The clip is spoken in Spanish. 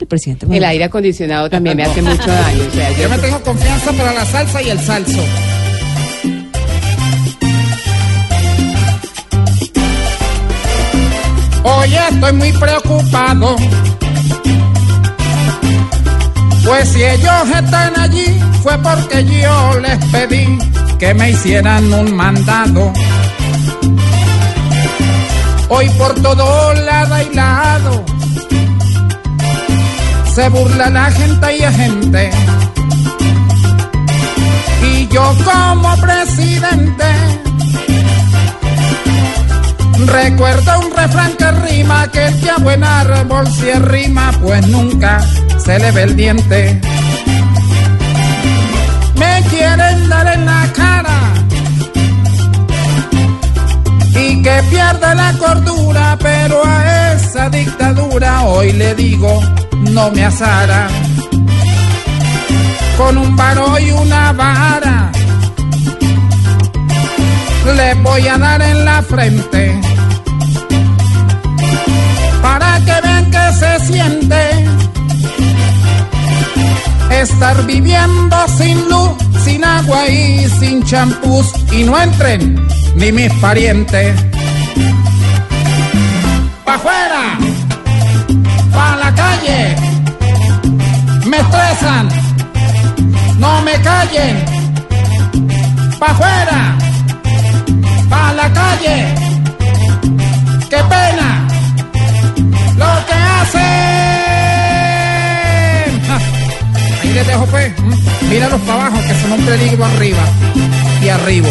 El presidente El aire acondicionado también me hace mucho daño. O sea, Yo yo me tengo confianza para la salsa y el salso. Oye, estoy muy preocupado. Pues si ellos están allí, fue porque yo les pedí que me hicieran un mandado. Hoy por todo lado y lado se burla la gente y gente. Y yo como presidente recuerdo un refrán que rima que el que a buen árbol se rima pues nunca se le ve el diente. Me quieren dar en la cara y que pierda la cordura, pero a esa dictadura hoy le digo no me asara. Con un varo y una vara le voy a dar en la frente para que vean que se siente estar viviendo sin luz, sin agua y sin champús y no entren ni mis parientes. Pa' afuera, pa' la calle, qué pena lo que hacen. Ahí les dejo pues, mm, míralos para abajo que son un peligro arriba y arriba.